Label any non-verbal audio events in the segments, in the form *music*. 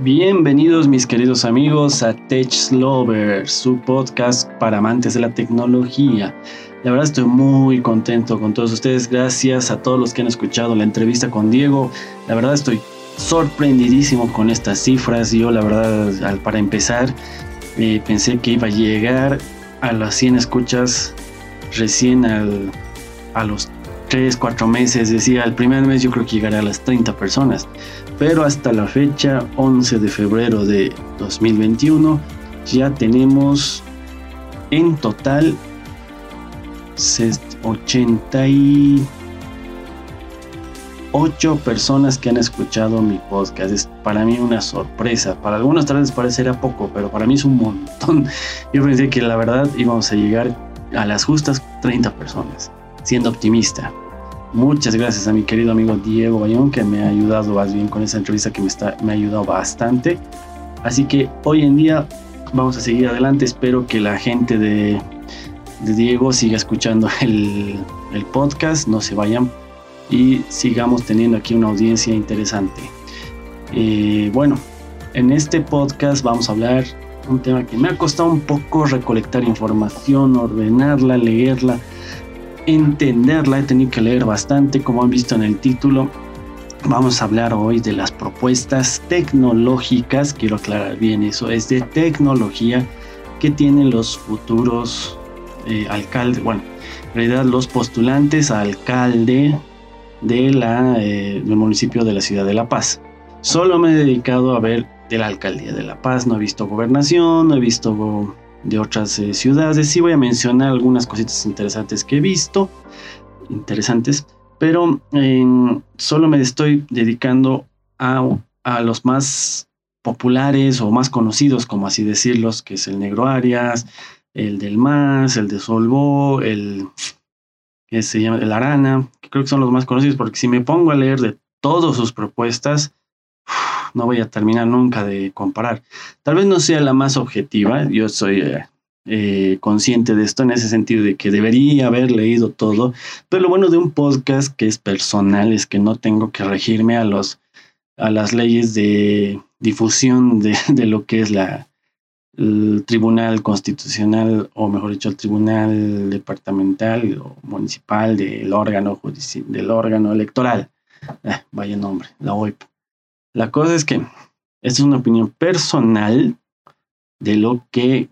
Bienvenidos mis queridos amigos a Tech Lovers, su podcast para amantes de la tecnología. La verdad estoy muy contento con todos ustedes. Gracias a todos los que han escuchado la entrevista con Diego. La verdad estoy sorprendidísimo con estas cifras. Yo la verdad, para empezar, eh, pensé que iba a llegar a las 100 escuchas recién a los 3, 4 meses. Decía, el primer mes yo creo que llegaré a las 30 personas. Pero hasta la fecha, 11 de febrero de 2021, ya tenemos en total 88 personas que han escuchado mi podcast. Es para mí una sorpresa. Para algunos tal parecerá poco, pero para mí es un montón. *laughs* Yo pensé que la verdad íbamos a llegar a las justas 30 personas, siendo optimista. Muchas gracias a mi querido amigo Diego Bayón que me ha ayudado más bien con esa entrevista que me, ha ayudado bastante. Así que hoy en día vamos a seguir adelante. Espero que la gente de, Diego siga escuchando *laughs* el, el, podcast, no se vayan y sigamos teniendo aquí una audiencia interesante. Eh, bueno, en este podcast vamos a hablar un tema que me ha costado un poco recolectar información, ordenarla, leerla, entenderla. He tenido que leer bastante, como han visto en el título. Vamos a hablar hoy de las propuestas tecnológicas, quiero aclarar bien eso, es de tecnología que tienen los futuros eh, alcaldes, bueno, en realidad los postulantes a alcalde de la, eh, del municipio de la ciudad de La Paz. Solo me he dedicado a ver de la alcaldía de La Paz, no he visto gobernación, no he visto de otras eh, ciudades. Sí voy a mencionar algunas cositas interesantes que he visto, interesantes, pero solo me estoy dedicando a, a, los más populares o más conocidos, como así decirlos, que es el Negro Arias, el del MAS, el de Solvo, el que se llama el Arana, creo que son los más conocidos, porque si me pongo a leer de todas sus propuestas, no voy a terminar nunca de comparar. Tal vez no sea la más objetiva, yo soy eh, eh, consciente de esto en ese sentido de que debería haber leído todo, pero lo bueno de un podcast que es personal es que no tengo que regirme a, los, a las leyes de difusión de, de lo que es la, el tribunal constitucional, o mejor dicho, el tribunal departamental o municipal del órgano del órgano electoral. Eh, vaya nombre, la OIP. La cosa es que es una opinión personal de lo que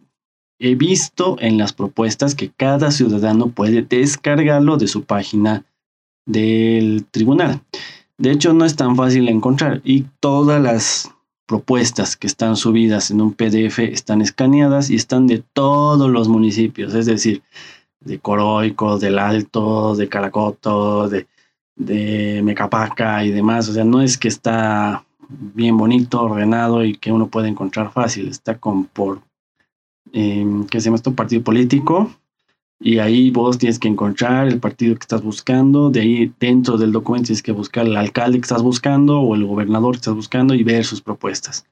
he visto en las propuestas que cada ciudadano puede descargarlo de su página del tribunal. De hecho, no es tan fácil encontrar y todas las propuestas que están subidas en un PDF están escaneadas y están de todos los municipios, es decir, de Coroico, del Alto, de Caracoto, de, de Mecapaca y demás. O sea, no es que está bien bonito, ordenado y que uno puede encontrar fácil. Está con por, eh, ¿qué se llama esto? Partido político. Y ahí vos tienes que encontrar el partido que estás buscando. De ahí dentro del documento tienes que buscar el alcalde que estás buscando o el gobernador que estás buscando y ver sus propuestas.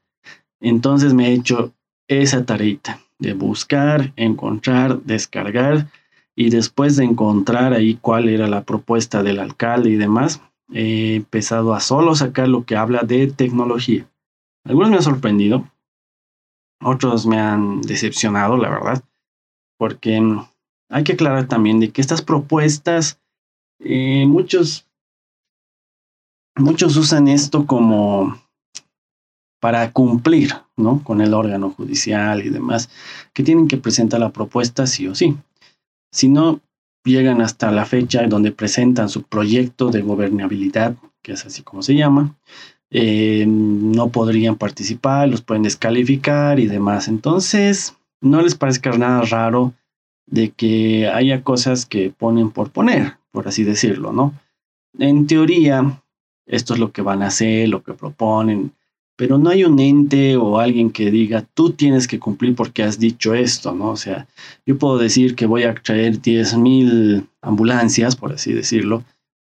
Entonces me he hecho esa tareita de buscar, encontrar, descargar y después de encontrar ahí cuál era la propuesta del alcalde y demás, he empezado a solo sacar lo que habla de tecnología. Algunos me han sorprendido, otros me han decepcionado, la verdad, porque hay que aclarar también de que estas propuestas, eh, muchos, muchos usan esto como para cumplir ¿no? con el órgano judicial y demás, que tienen que presentar la propuesta sí o sí. Si no, llegan hasta la fecha donde presentan su proyecto de gobernabilidad, que es así como se llama, eh, no podrían participar, los pueden descalificar y demás. Entonces, no les parezca nada raro de que haya cosas que ponen por poner, por así decirlo, ¿no? En teoría, esto es lo que van a hacer, lo que proponen, pero no hay un ente o alguien que diga, tú tienes que cumplir porque has dicho esto, ¿no? O sea, yo puedo decir que voy a traer 10.000 ambulancias, por así decirlo,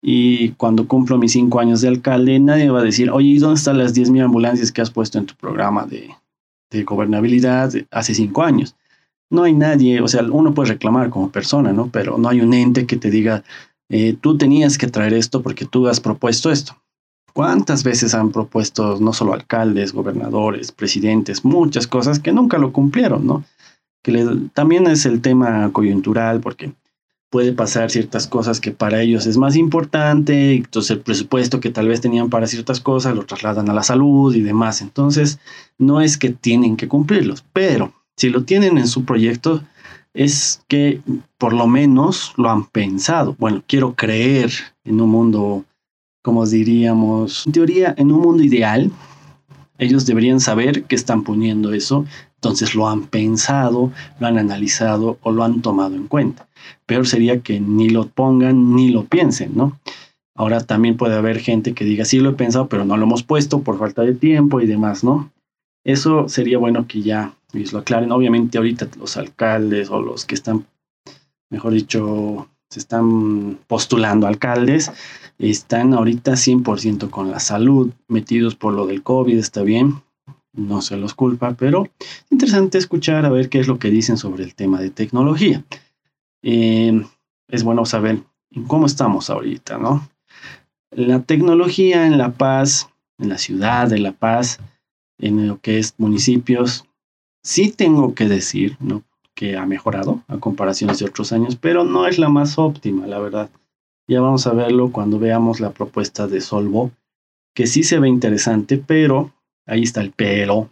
y cuando cumplo mis cinco años de alcalde, nadie va a decir, oye, ¿y dónde están las 10.000 ambulancias que has puesto en tu programa de, de gobernabilidad hace cinco años? No hay nadie, o sea, uno puede reclamar como persona, ¿no? Pero no hay un ente que te diga, eh, tú tenías que traer esto porque tú has propuesto esto. ¿Cuántas veces han propuesto no solo alcaldes, gobernadores, presidentes, muchas cosas que nunca lo cumplieron, ¿no? Que también es el tema coyuntural porque puede pasar ciertas cosas que para ellos es más importante, entonces el presupuesto que tal vez tenían para ciertas cosas lo trasladan a la salud y demás. Entonces, no es que tienen que cumplirlos, pero si lo tienen en su proyecto, es que por lo menos lo han pensado. Bueno, quiero creer en un mundo, como diríamos, en teoría, en un mundo ideal, ellos deberían saber que están poniendo eso, entonces lo han pensado, lo han analizado o lo han tomado en cuenta. Peor sería que ni lo pongan ni lo piensen, ¿no? Ahora también puede haber gente que diga, sí lo he pensado, pero no lo hemos puesto por falta de tiempo y demás, ¿no? Eso sería bueno que ya lo aclaren. Obviamente ahorita los alcaldes o los que están, mejor dicho, se están postulando alcaldes, están ahorita 100% con la salud, metidos por lo del COVID, está bien, no se los culpa, pero interesante escuchar a ver qué es lo que dicen sobre el tema de tecnología. Eh, es bueno saber cómo estamos ahorita, ¿no? La tecnología en La Paz, en la ciudad de La Paz, en lo que es municipios, sí tengo que decir, ¿no? Que ha mejorado a comparaciones de otros años, pero no es la más óptima, la verdad. Ya vamos a verlo cuando veamos la propuesta de Solvo, que sí se ve interesante, pero ahí está el pero.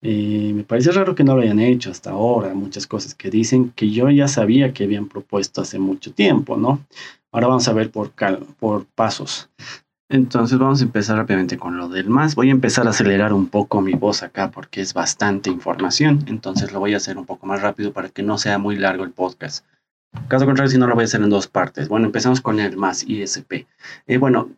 Eh, me parece raro que no lo hayan hecho hasta ahora, muchas cosas que dicen que yo ya sabía que habían propuesto hace mucho tiempo, ¿no? Ahora vamos a ver por, por pasos. Entonces vamos a empezar rápidamente con lo del más. Voy a empezar a acelerar un poco mi voz acá porque es bastante información. Entonces lo voy a hacer un poco más rápido para que no sea muy largo el podcast. Caso contrario, si no lo voy a hacer en dos partes. Bueno, empezamos con el más ISP. Eh, bueno,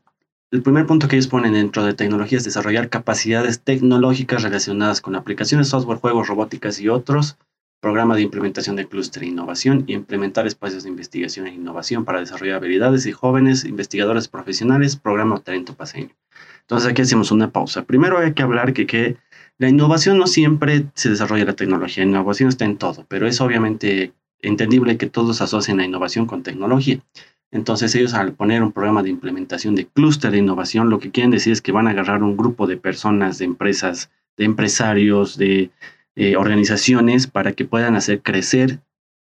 el primer punto que ellos ponen dentro de tecnología es desarrollar capacidades tecnológicas relacionadas con aplicaciones, software, juegos, robóticas y otros programa de implementación de clúster e innovación y implementar espacios de investigación e innovación para desarrollar habilidades y jóvenes investigadores profesionales, programa talento paseño. Entonces aquí hacemos una pausa. Primero hay que hablar que, que la innovación no siempre se desarrolla la tecnología, la innovación está en todo, pero es obviamente entendible que todos asocien la innovación con tecnología. Entonces ellos al poner un programa de implementación de clúster de innovación, lo que quieren decir es que van a agarrar un grupo de personas, de empresas, de empresarios, de eh, organizaciones para que puedan hacer crecer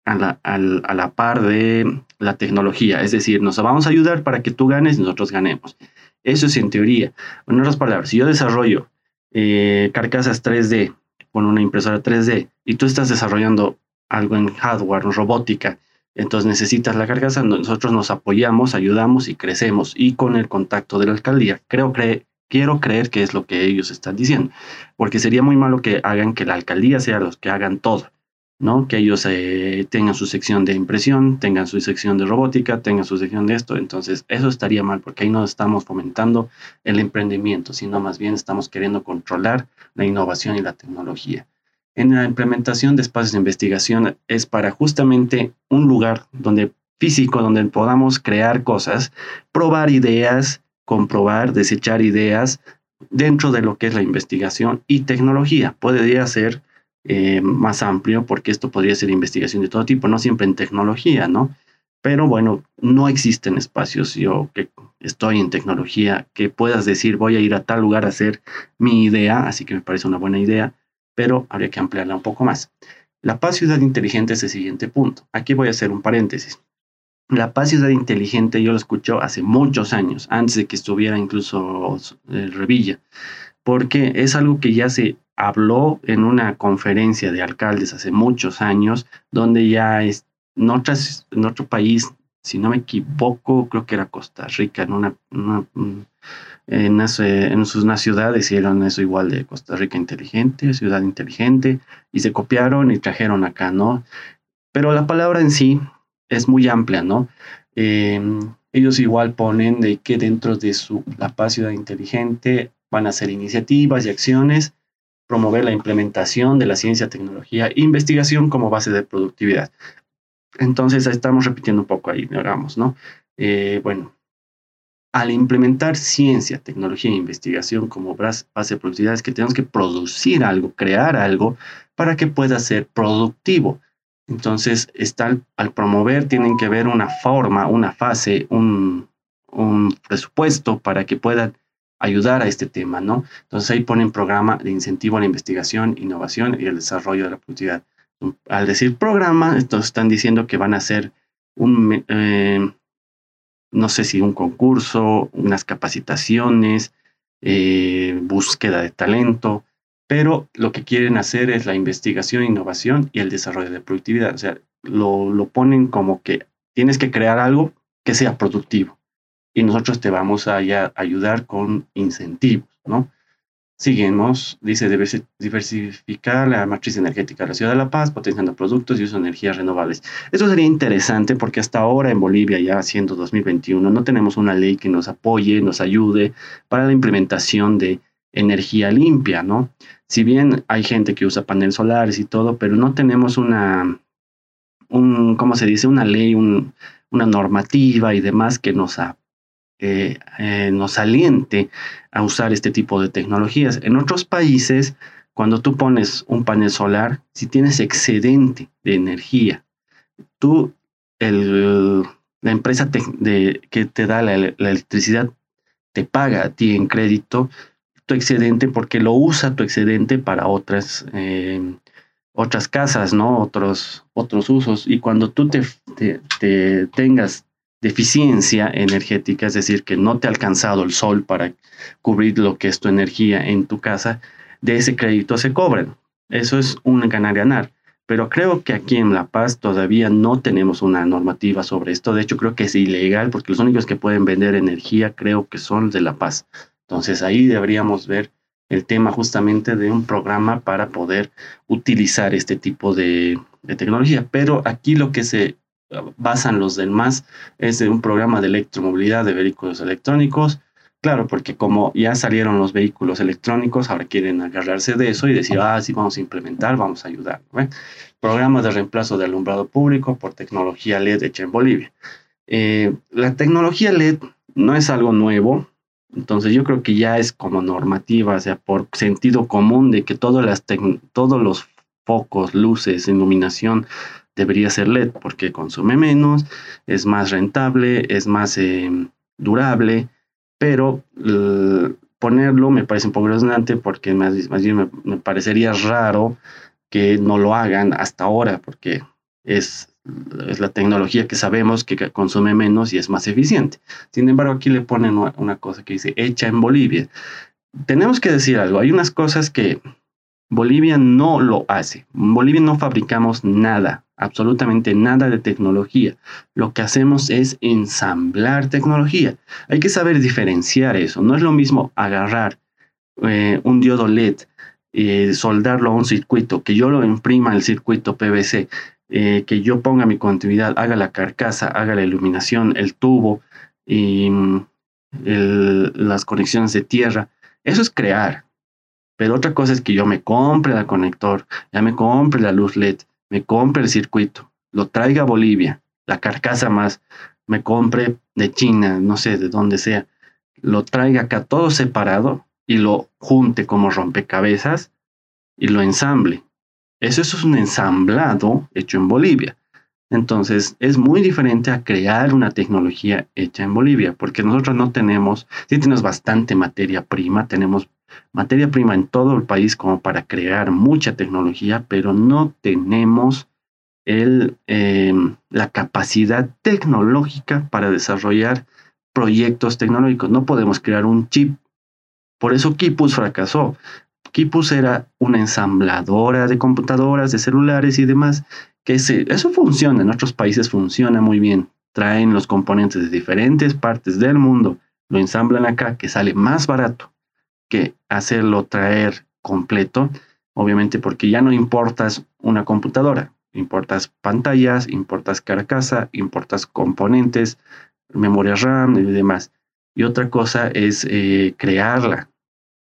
a la, a la, par de la tecnología. Es decir, nos vamos a ayudar para que tú ganes y nosotros ganemos. Eso es en teoría. En otras palabras, si yo desarrollo eh, carcasas 3D con una impresora 3D y tú estás desarrollando algo en hardware, en robótica, entonces necesitas la carcasa, nosotros nos apoyamos, ayudamos y crecemos. Y con el contacto de la alcaldía, creo que quiero creer que es lo que ellos están diciendo, porque sería muy malo que hagan que la alcaldía sea los que hagan todo, ¿no? Que ellos eh, tengan su sección de impresión, tengan su sección de robótica, tengan su sección de esto, entonces eso estaría mal, porque ahí no estamos fomentando el emprendimiento, sino más bien estamos queriendo controlar la innovación y la tecnología. En la implementación de espacios de investigación es para justamente un lugar donde físico, donde podamos crear cosas, probar ideas, comprobar, desechar ideas dentro de lo que es la investigación y tecnología. Podría ser eh, más amplio porque esto podría ser investigación de todo tipo, no siempre en tecnología, ¿no? Pero bueno, no existen espacios, yo que estoy en tecnología, que puedas decir voy a ir a tal lugar a hacer mi idea, así que me parece una buena idea, pero habría que ampliarla un poco más. La paz ciudad inteligente es el siguiente punto. Aquí voy a hacer un paréntesis. La paz ciudad inteligente yo lo escucho hace muchos años, antes de que estuviera incluso Revilla, porque es algo que ya se habló en una conferencia de alcaldes hace muchos años, donde ya es, en, otras, otro país, si no me equivoco, creo que era Costa Rica, en una, en, en una ciudad hicieron eso igual de Costa Rica inteligente, ciudad inteligente, y se copiaron y trajeron acá, ¿no? Pero la palabra en sí es muy amplia, ¿no? Em, ellos igual ponen de que dentro de su La Paz Ciudad Inteligente van a hacer iniciativas y acciones, promover la implementación de la ciencia, tecnología e investigación como base de productividad. Entonces, estamos repitiendo un poco ahí, digamos, ¿no? Eh, bueno, al implementar ciencia, tecnología e investigación como base de productividad es que tenemos que producir algo, crear algo para que pueda ser productivo. Entonces, al promover tienen que ver una forma, una fase, un, presupuesto para que puedan ayudar a este tema, ¿no? Entonces ahí ponen programa de incentivo a la investigación, innovación y el desarrollo de la productividad. Al decir programa, entonces están diciendo que van a hacer un, eh, no sé si un concurso, unas capacitaciones, eh, búsqueda de talento, pero lo que quieren hacer es la investigación, innovación y el desarrollo de productividad. O sea, lo, lo ponen como que tienes que crear algo que sea productivo y nosotros te vamos a ayudar con incentivos, ¿no? Seguimos, dice, diversificar la matriz energética de la ciudad de La Paz, potenciando productos y uso de energías renovables. Eso sería interesante porque hasta ahora en Bolivia, ya siendo 2021, no tenemos una ley que nos apoye, nos ayude para la implementación de energía limpia, ¿no? Si bien hay gente que usa paneles solares y todo, pero no tenemos una, un, ¿cómo se dice? Una ley, una normativa y demás que nos apoye eh, nos aliente a usar este tipo de tecnologías. En otros países, cuando tú pones un panel solar, si tienes excedente de energía, tú, el, la empresa de, que te da la, electricidad, te paga a ti en crédito excedente porque lo usa tu excedente para otras, eh, otras casas, ¿no? Otros, otros usos. Y cuando tú te tengas deficiencia energética, es decir, que no te ha alcanzado el sol para cubrir lo que es tu energía en tu casa, de ese crédito se cobran. Eso es un ganar-ganar. Pero creo que aquí en La Paz todavía no tenemos una normativa sobre esto. De hecho, creo que es ilegal porque los únicos que pueden vender energía creo que son de La Paz. Entonces ahí deberíamos ver el tema justamente de un programa para poder utilizar este tipo de, tecnología. Pero aquí lo que se basan los del MAS es de un programa de electromovilidad de vehículos electrónicos. Claro, porque como ya salieron los vehículos electrónicos, ahora quieren agarrarse de eso y decir, ah, sí, vamos a implementar, vamos a ayudar. Programa de reemplazo de alumbrado público por tecnología LED hecha en Bolivia. Eh, la tecnología LED no es algo nuevo, entonces yo creo que ya es como normativa, o sea, por sentido común de que todas las todos los focos, luces, iluminación debería ser LED porque consume menos, es más rentable, es más eh, durable, pero ponerlo me parece un poco resonante porque más, bien me, parecería raro que no lo hagan hasta ahora porque es, es la tecnología que sabemos que consume menos y es más eficiente. Sin embargo, aquí le ponen una cosa que dice hecha en Bolivia. Tenemos que decir algo, hay unas cosas que Bolivia no lo hace. En Bolivia no fabricamos nada absolutamente nada de tecnología. Lo que hacemos es ensamblar tecnología. Hay que saber diferenciar eso. No es lo mismo agarrar eh, un diodo LED, eh, soldarlo a un circuito, que yo lo imprima al circuito PVC, eh, que yo ponga mi continuidad, haga la carcasa, haga la iluminación, el tubo y mm, las conexiones de tierra. Eso es crear. Pero otra cosa es que yo me compre el conector, ya me compre la luz LED, me compre el circuito, lo traiga a Bolivia, la carcasa más, me compre de China, no sé, de dónde sea, lo traiga acá todo separado y lo junte como rompecabezas y lo ensamble. Eso, es un ensamblado hecho en Bolivia. Entonces, es muy diferente a crear una tecnología hecha en Bolivia, porque nosotros no tenemos, sí tenemos bastante materia prima, tenemos materia prima en todo el país como para crear mucha tecnología, pero no tenemos em, la capacidad tecnológica para desarrollar proyectos tecnológicos. No podemos crear un chip. Por eso Kipus fracasó. Kipus era una ensambladora de computadoras, de celulares y demás, que eso funciona, en otros países funciona muy bien. Traen los componentes de diferentes partes del mundo, lo ensamblan acá, que sale más barato que hacerlo traer completo, obviamente porque ya no importas una computadora, importas pantallas, importas carcasa, importas componentes, memoria RAM y demás. Y otra cosa es eh, crearla.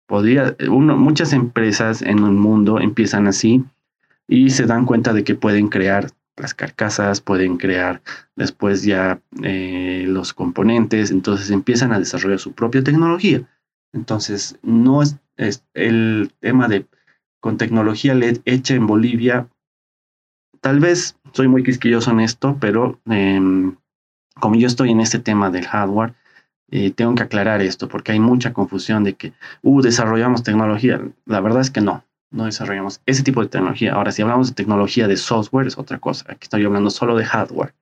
Podría, uno, muchas empresas en el mundo empiezan así y se dan cuenta de que pueden crear las carcasas, pueden crear después ya eh, los componentes, entonces empiezan a desarrollar su propia tecnología. Entonces, no es, el tema de con tecnología LED hecha en Bolivia. Tal vez soy muy quisquilloso en esto, pero em, como yo estoy en este tema del hardware, eh, tengo que aclarar esto porque hay mucha confusión de que, uh, desarrollamos tecnología. La verdad es que no, no desarrollamos ese tipo de tecnología. Ahora, si hablamos de tecnología de software, es otra cosa. Aquí estoy hablando solo de hardware.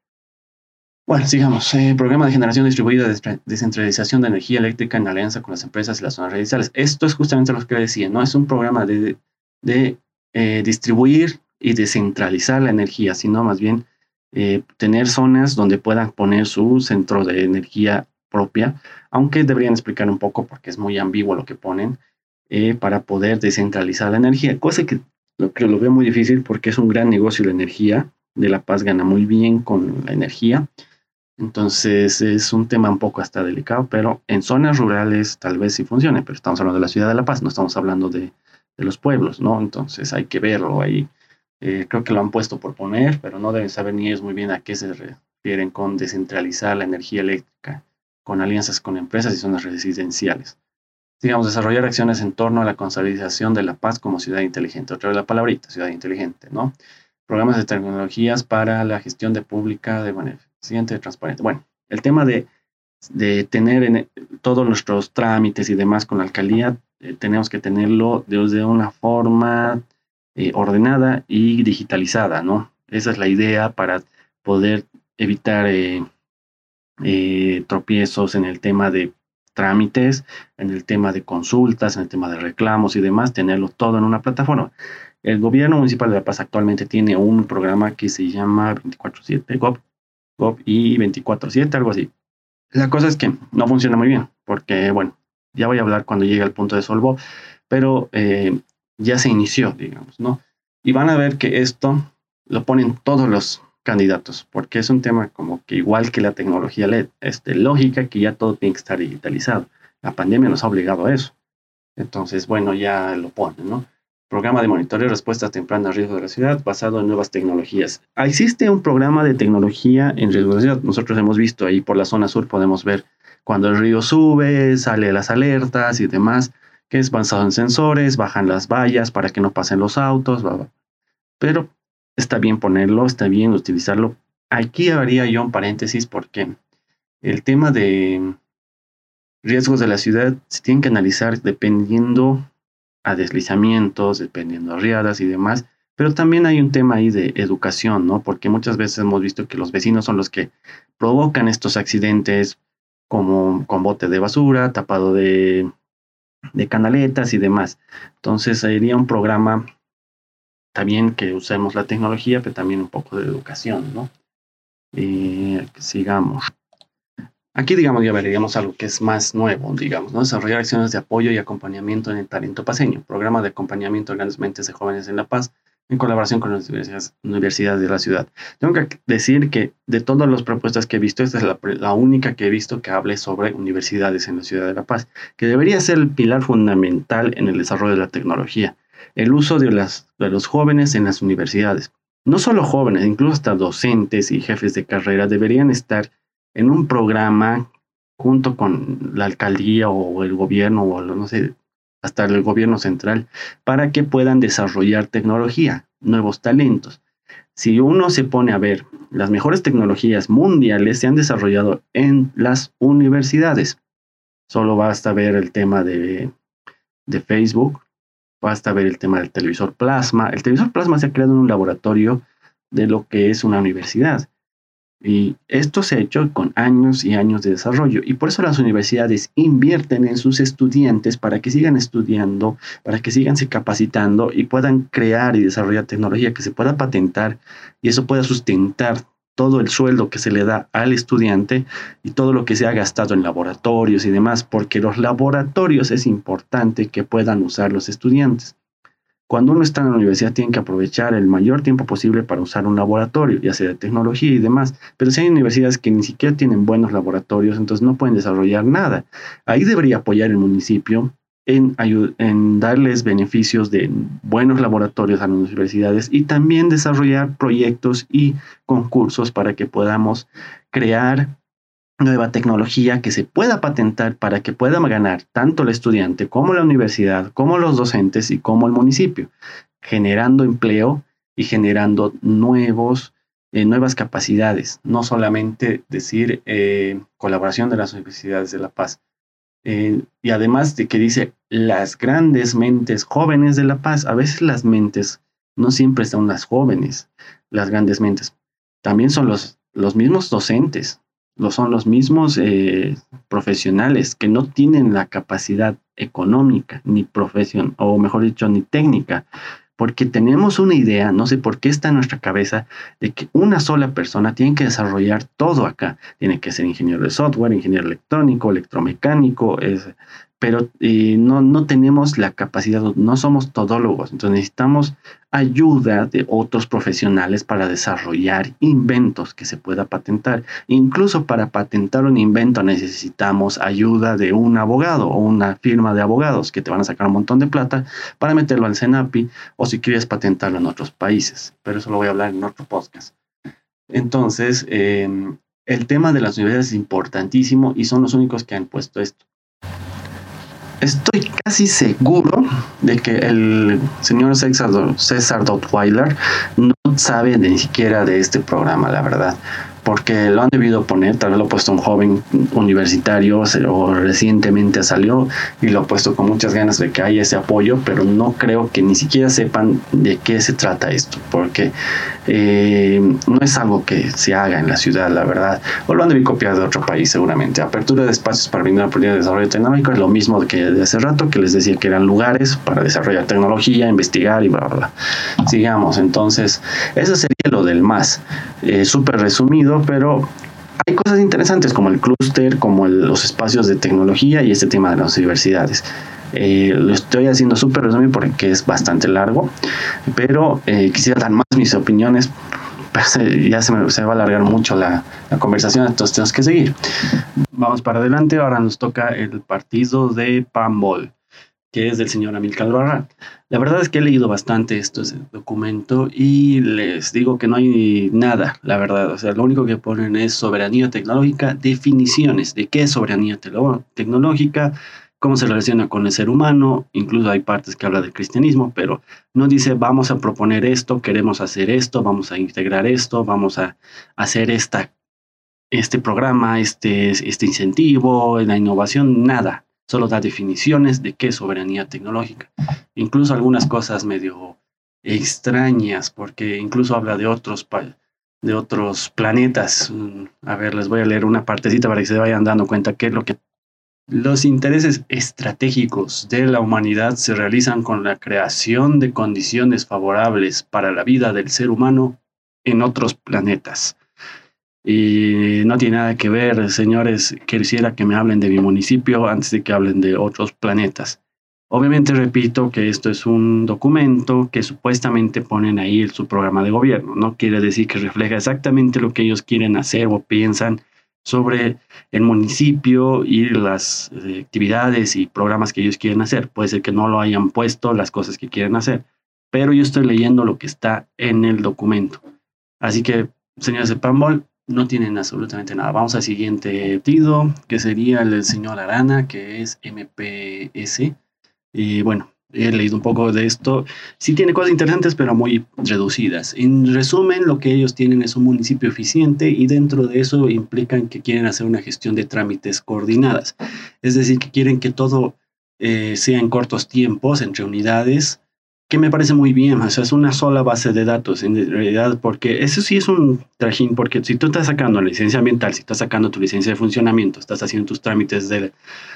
Bueno, sigamos. Eh, programa de generación distribuida de descentralización de energía eléctrica en alianza con las empresas y las zonas residenciales. Esto es justamente lo que decía, ¿no? Es un programa de, de eh, distribuir y descentralizar la energía, sino más bien tener zonas donde puedan poner su centro de energía propia, aunque deberían explicar un poco porque es muy ambiguo lo que ponen, para poder descentralizar la energía, cosa que lo, que lo veo muy difícil porque es un gran negocio la energía. De La Paz gana muy bien con la energía entonces es un tema un poco hasta delicado, pero en zonas rurales tal vez sí funcione, pero estamos hablando de la ciudad de La Paz, no estamos hablando de, los pueblos, ¿no? Entonces hay que verlo ahí. Eh, creo que lo han puesto por poner, pero no deben saber ni ellos muy bien a qué se refieren con descentralizar la energía eléctrica, con alianzas con empresas y zonas residenciales. Digamos, desarrollar acciones en torno a la consolidación de La Paz como ciudad inteligente. Otra vez la palabrita, ciudad inteligente, ¿no? Programas de tecnologías para la gestión de pública de Siguiente transparente. Bueno, el tema de, de tener en todos nuestros trámites y demás con la alcaldía, eh, tenemos que tenerlo de, una forma eh, ordenada y digitalizada, ¿no? Esa es la idea para poder evitar eh, tropiezos en el tema de trámites, en el tema de consultas, en el tema de reclamos y demás, tenerlo todo en una plataforma. El gobierno municipal de La Paz actualmente tiene un programa que se llama 24/7 GOV, y 24/7, algo así. La cosa es que no funciona muy bien, porque, bueno, ya voy a hablar cuando llegue al punto de Solvo, pero eh, ya se inició, digamos, ¿no? Y van a ver que esto lo ponen todos los candidatos, porque es un tema como que igual que la tecnología LED, es de lógica que ya todo tiene que estar digitalizado. La pandemia nos ha obligado a eso. Entonces, bueno, ya lo ponen, ¿no? programa de monitoreo y respuestas tempranas a riesgo de la ciudad basado en nuevas tecnologías. Existe un programa de tecnología en riesgo de la ciudad. Nosotros hemos visto ahí por la zona sur, podemos ver cuando el río sube, sale las alertas y demás, que es basado en sensores, bajan las vallas para que no pasen los autos, pero está bien ponerlo, está bien utilizarlo. Aquí habría yo un paréntesis porque el tema de riesgos de la ciudad se tiene que analizar dependiendo a deslizamientos, dependiendo a riadas y demás. Pero también hay un tema ahí de educación, ¿no? Porque muchas veces hemos visto que los vecinos son los que provocan estos accidentes como con bote de basura, tapado de, de canaletas y demás. Entonces sería un programa también que usemos la tecnología, pero también un poco de educación, ¿no? Y sigamos. Aquí, digamos, ya veríamos algo que es más nuevo, digamos, ¿no? Desarrollar acciones de apoyo y acompañamiento en el talento paseño, programa de acompañamiento de grandes mentes de jóvenes en La Paz, en colaboración con las universidades, de la ciudad. Tengo que decir que de todas las propuestas que he visto, esta es la, única que he visto que hable sobre universidades en la ciudad de La Paz, que debería ser el pilar fundamental en el desarrollo de la tecnología, el uso de, las, de los jóvenes en las universidades. No solo jóvenes, incluso hasta docentes y jefes de carrera deberían estar en un programa junto con la alcaldía o el gobierno o no sé, hasta el gobierno central, para que puedan desarrollar tecnología, nuevos talentos. Si uno se pone a ver, las mejores tecnologías mundiales se han desarrollado en las universidades. Solo basta ver el tema de, de Facebook, basta ver el tema del televisor plasma. El televisor plasma se ha creado en un laboratorio de lo que es una universidad. Y esto se ha hecho con años y años de desarrollo. Y por eso las universidades invierten en sus estudiantes para que sigan estudiando, para que sigan se capacitando y puedan crear y desarrollar tecnología que se pueda patentar y eso pueda sustentar todo el sueldo que se le da al estudiante y todo lo que se ha gastado en laboratorios y demás, porque los laboratorios es importante que puedan usar los estudiantes. Cuando uno está en la universidad tiene que aprovechar el mayor tiempo posible para usar un laboratorio, ya sea de tecnología y demás. Pero si hay universidades que ni siquiera tienen buenos laboratorios, entonces no pueden desarrollar nada. Ahí debería apoyar el municipio en, darles beneficios de buenos laboratorios a las universidades y también desarrollar proyectos y concursos para que podamos crear nueva tecnología que se pueda patentar para que pueda ganar tanto el estudiante como la universidad, como los docentes y como el municipio, generando empleo y generando nuevos eh, nuevas capacidades, no solamente decir eh, colaboración de las universidades de La Paz. Y además de que dice las grandes mentes jóvenes de La Paz, a veces las mentes no siempre son las jóvenes, las grandes mentes, también son los, los mismos docentes, lo son los mismos eh, profesionales que no tienen la capacidad económica, ni profesión, o mejor dicho, ni técnica, porque tenemos una idea, no sé por qué está en nuestra cabeza, de que una sola persona tiene que desarrollar todo acá. Tiene que ser ingeniero de software, ingeniero electrónico, electromecánico, es, pero eh, no, no tenemos la capacidad, no somos todólogos, entonces necesitamos ayuda de otros profesionales para desarrollar inventos que se pueda patentar. Incluso para patentar un invento necesitamos ayuda de un abogado o una firma de abogados que te van a sacar un montón de plata para meterlo al CENAPI o si quieres patentarlo en otros países. Pero eso lo voy a hablar en otro podcast. Entonces, em, el tema de las universidades es importantísimo y son los únicos que han puesto esto. Estoy casi seguro de que el señor César, César Dottweiler no sabe ni siquiera de este programa, la verdad porque lo han debido poner, tal vez lo ha puesto un joven universitario o recientemente salió y lo ha puesto con muchas ganas de que haya ese apoyo, pero no creo que ni siquiera sepan de qué se trata esto, porque eh, no es algo que se haga en la ciudad, la verdad, o lo han debido copiar de otro país seguramente. Apertura de espacios para brindar oportunidades de desarrollo tecnológico es lo mismo que de hace rato, que les decía que eran lugares para desarrollar tecnología, investigar y bla, bla, bla. Sigamos, entonces, eso sería lo del más, eh, súper resumido pero hay cosas interesantes como el clúster, como los espacios de tecnología y este tema de las universidades. Eh, lo estoy haciendo súper resumido porque es bastante largo, pero eh, quisiera dar más mis opiniones. Pues, eh, ya se, me, se va a alargar mucho la, la, conversación, entonces tenemos que seguir. Vamos para adelante, ahora nos toca el partido de Pambol que es del señor Amilcar Barra. La verdad es que he leído bastante este documento y les digo que no hay nada, la verdad. O sea, lo único que ponen es soberanía tecnológica, definiciones de qué es soberanía tecnológica, cómo se relaciona con el ser humano, incluso hay partes que habla del cristianismo, pero no dice vamos a proponer esto, queremos hacer esto, vamos a integrar esto, vamos a hacer esta, este programa, este, este incentivo, la innovación, nada solo da definiciones de qué es soberanía tecnológica. Incluso algunas cosas medio extrañas, porque incluso habla de otros, de otros planetas. Mm, a ver, les voy a leer una partecita para que se vayan dando cuenta qué es lo que... Los intereses estratégicos de la humanidad se realizan con la creación de condiciones favorables para la vida del ser humano en otros planetas. Y no tiene nada que ver, señores, quisiera que me hablen de mi municipio antes de que hablen de otros planetas. Obviamente repito que esto es un documento que supuestamente ponen ahí su programa de gobierno. No quiere decir que refleja exactamente lo que ellos quieren hacer o piensan sobre el municipio y las eh, actividades y programas que ellos quieren hacer. Puede ser que no lo hayan puesto las cosas que quieren hacer, pero yo estoy leyendo lo que está en el documento. Así que, señores de Pambol, no tienen absolutamente nada. Vamos al siguiente partido, que sería el del señor Arana, que es MPS. Y bueno, he leído un poco de esto. Sí tiene cosas interesantes, pero muy reducidas. En resumen, lo que ellos tienen es un municipio eficiente y dentro de eso implican que quieren hacer una gestión de trámites coordinadas. Es decir, que quieren que todo eh, sea en cortos tiempos entre unidades que me parece muy bien, o sea, es una sola base de datos en realidad, porque eso sí es un trajín, porque si tú estás sacando la licencia ambiental, si estás sacando tu licencia de funcionamiento, estás haciendo tus trámites de,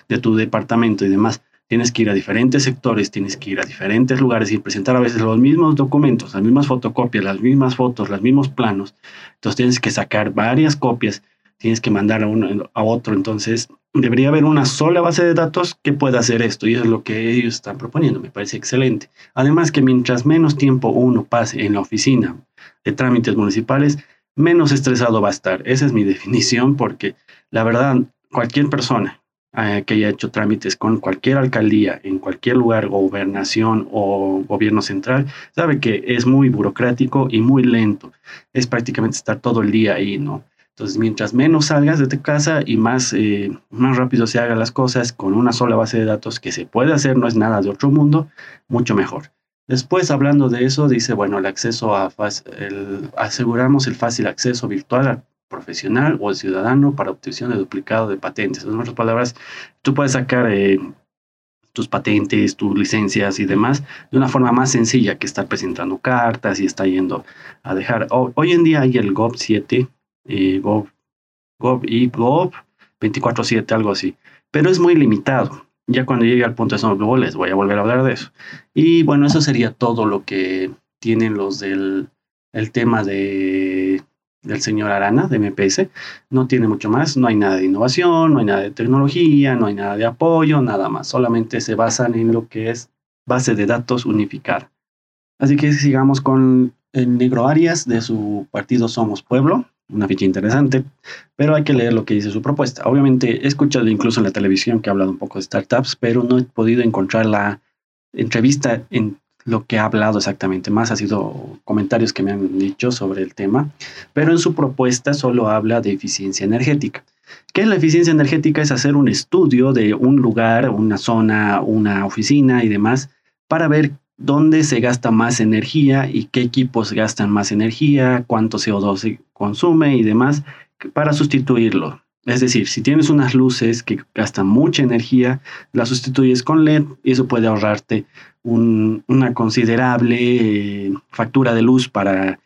de tu departamento y demás, tienes que ir a diferentes sectores, tienes que ir a diferentes lugares y presentar a veces los mismos documentos, las mismas fotocopias, las mismas fotos, los mismos planos. Entonces tienes que sacar varias copias, tienes que mandar a uno a otro. Entonces debería haber una sola base de datos que pueda hacer esto y es lo que ellos están proponiendo. Me parece excelente. Además que mientras menos tiempo uno pase en la oficina de trámites municipales, menos estresado va a estar. Esa es mi *laughs* definición porque la verdad, cualquier persona eh, que haya hecho trámites con cualquier alcaldía, en cualquier lugar, gobernación o gobierno central, sabe que es muy burocrático y muy lento. Es prácticamente estar todo el día ahí, ¿no? Entonces, mientras menos salgas de tu casa y más, eh, más rápido se hagan las cosas con una sola base de datos que se puede hacer, no es nada de otro mundo, mucho mejor. Después, hablando de eso, dice, bueno, el acceso a, el, aseguramos el fácil acceso virtual al profesional o al ciudadano para obtención de duplicado de patentes. En otras palabras, tú puedes sacar eh, tus patentes, tus licencias y demás de una forma más sencilla que estar presentando cartas y estar yendo a dejar. hoy en día hay el GOV 7, eh, GOV, GOV y GOV 24-7, algo así, pero es muy limitado. Ya cuando llegue al punto de Snowball les voy a volver a hablar de eso. Y bueno, eso sería todo lo que tienen los del el tema de, del señor Arana de MPS. No tiene mucho más, no hay nada de innovación, no hay nada de tecnología, no hay nada de apoyo, nada más. Solamente se basan en lo que es base de datos unificar. Así que sigamos con el negro Arias de su partido Somos Pueblo una ficha interesante, pero hay que leer lo que dice su propuesta. Obviamente he escuchado incluso en la televisión que ha hablado un poco de startups, pero no he podido encontrar la entrevista en lo que ha hablado exactamente. Más ha sido comentarios que me han dicho sobre el tema, pero en su propuesta solo habla de eficiencia energética. ¿Qué es la eficiencia energética? Es hacer un estudio de un lugar, una zona, una oficina y demás para ver dónde se gasta más energía y qué equipos gastan más energía, cuánto CO2 se consume y demás para sustituirlo. Es decir, si tienes unas luces que gastan mucha energía, las sustituyes con LED y eso puede ahorrarte una considerable eh, factura de luz para